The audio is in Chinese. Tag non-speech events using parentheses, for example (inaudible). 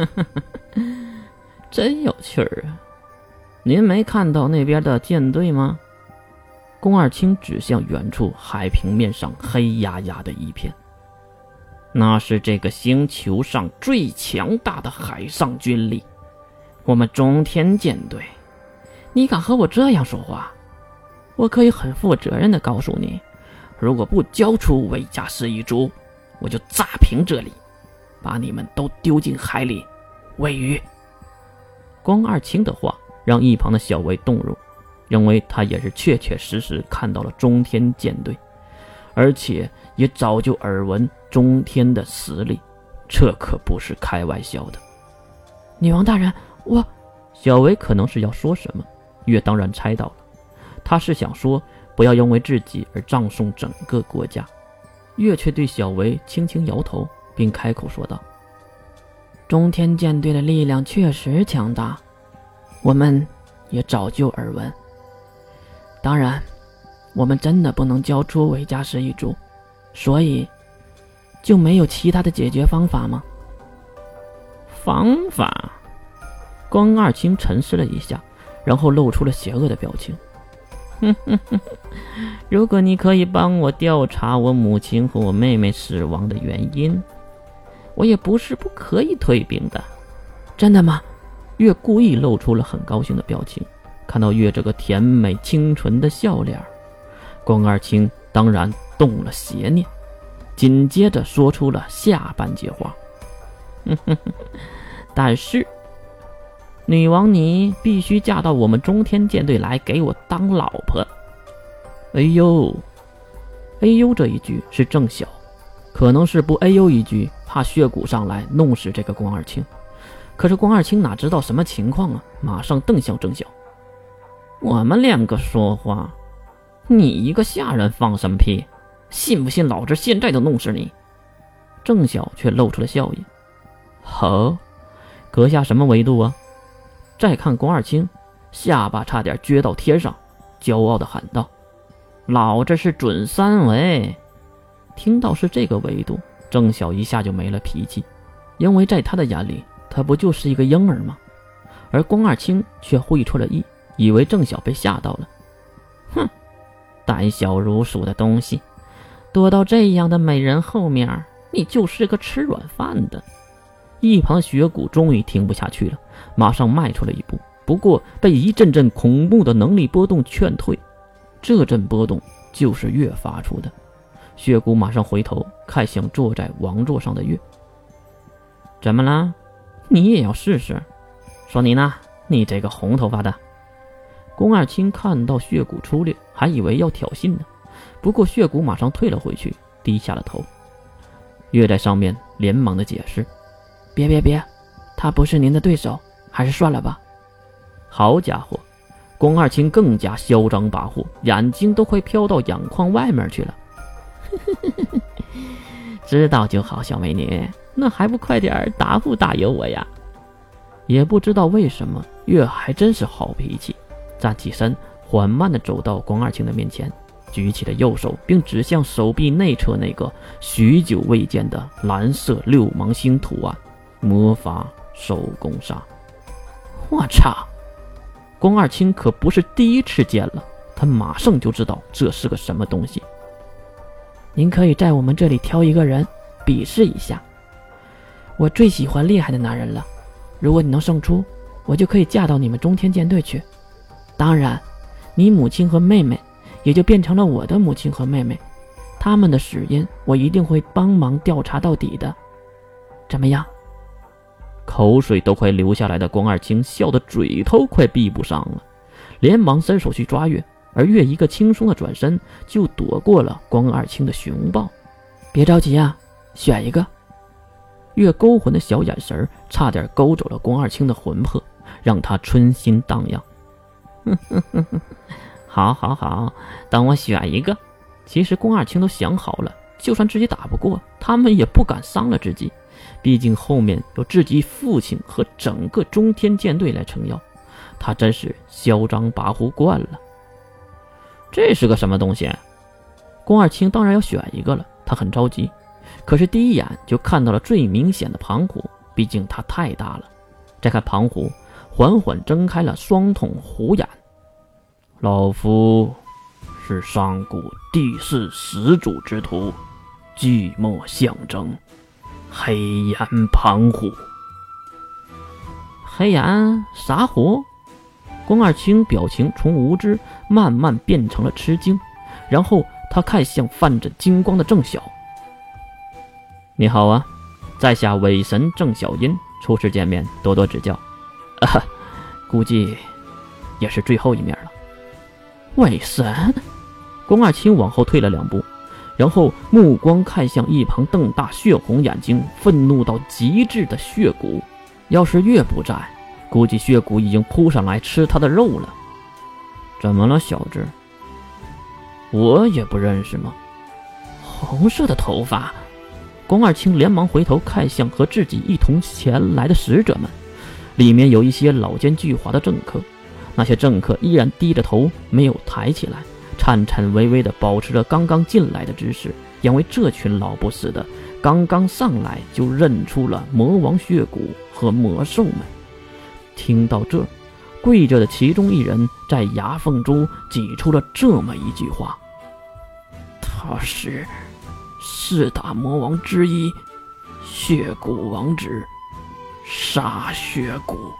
(laughs) 真有趣儿啊！您没看到那边的舰队吗？宫二清指向远处海平面上黑压压的一片，那是这个星球上最强大的海上军力，我们中天舰队。你敢和我这样说话？我可以很负责任的告诉你，如果不交出维加斯一珠，我就炸平这里，把你们都丢进海里喂鱼。光二清的话让一旁的小维动容。认为他也是确确实实看到了中天舰队，而且也早就耳闻中天的实力，这可不是开玩笑的。女王大人，我小维可能是要说什么，月当然猜到了，他是想说不要因为自己而葬送整个国家，月却对小维轻轻摇头，并开口说道：“中天舰队的力量确实强大，我们也早就耳闻。”当然，我们真的不能交出维加十一珠，所以就没有其他的解决方法吗？方法？关二清沉思了一下，然后露出了邪恶的表情。哼哼哼！如果你可以帮我调查我母亲和我妹妹死亡的原因，我也不是不可以退兵的。真的吗？月故意露出了很高兴的表情。看到月这个甜美清纯的笑脸，关二清当然动了邪念，紧接着说出了下半句话：“ (laughs) 但是，女王你必须嫁到我们中天舰队来给我当老婆。”哎呦，哎呦，这一句是郑晓，可能是不哎呦一句，怕血骨上来弄死这个关二清。可是关二清哪知道什么情况啊，马上瞪向郑晓。我们两个说话，你一个下人放什么屁？信不信老子现在就弄死你？郑晓却露出了笑意。好，阁下什么维度啊？再看宫二清，下巴差点撅到天上，骄傲的喊道：“老子是准三维！”听到是这个维度，郑晓一下就没了脾气，因为在他的眼里，他不就是一个婴儿吗？而宫二清却会出了意。以为郑晓被吓到了，哼，胆小如鼠的东西，躲到这样的美人后面，你就是个吃软饭的。一旁雪谷终于听不下去了，马上迈出了一步，不过被一阵阵恐怖的能力波动劝退。这阵波动就是月发出的。雪谷马上回头看向坐在王座上的月，怎么了？你也要试试？说你呢？你这个红头发的。宫二清看到血骨出列，还以为要挑衅呢，不过血骨马上退了回去，低下了头。月在上面连忙的解释：“别别别，他不是您的对手，还是算了吧。”好家伙，宫二清更加嚣张跋扈，眼睛都快飘到眼眶外面去了。(laughs) 知道就好，小美女，那还不快点答复大爷我呀？也不知道为什么，月还真是好脾气。站起身，缓慢的走到关二清的面前，举起了右手，并指向手臂内侧那个许久未见的蓝色六芒星图案——魔法手工砂。我操！关二清可不是第一次见了，他马上就知道这是个什么东西。您可以在我们这里挑一个人比试一下。我最喜欢厉害的男人了。如果你能胜出，我就可以嫁到你们中天舰队去。当然，你母亲和妹妹也就变成了我的母亲和妹妹，他们的死因我一定会帮忙调查到底的。怎么样？口水都快流下来的光二清笑得嘴都快闭不上了，连忙伸手去抓月，而月一个轻松的转身就躲过了光二清的熊抱。别着急啊，选一个。月勾魂的小眼神差点勾走了光二清的魂魄，让他春心荡漾。哼哼哼哼，好，好，好，等我选一个。其实光二清都想好了，就算自己打不过，他们也不敢伤了自己。毕竟后面有自己父亲和整个中天舰队来撑腰，他真是嚣张跋扈惯了。这是个什么东西？宫二清当然要选一个了，他很着急。可是第一眼就看到了最明显的庞虎，毕竟它太大了。再看庞虎，缓缓睁开了双瞳虎眼。老夫是上古第四始祖之徒，寂寞象征，黑岩庞虎。黑岩啥虎？宫二清表情从无知慢慢变成了吃惊，然后他看向泛着金光的郑晓：“你好啊，在下伪神郑小音，初次见面，多多指教。啊，(laughs) 估计也是最后一面了。”伪神，宫二清往后退了两步，然后目光看向一旁瞪大血红眼睛、愤怒到极致的血骨。要是月不在。估计血骨已经扑上来吃他的肉了。怎么了，小智？我也不认识吗？红色的头发。宫二清连忙回头看向和自己一同前来的使者们，里面有一些老奸巨猾的政客。那些政客依然低着头，没有抬起来，颤颤巍巍地保持着刚刚进来的姿势，因为这群老不死的刚刚上来就认出了魔王血骨和魔兽们。听到这，跪着的其中一人在牙缝中挤出了这么一句话：“他是四大魔王之一，血骨王之，杀血骨。”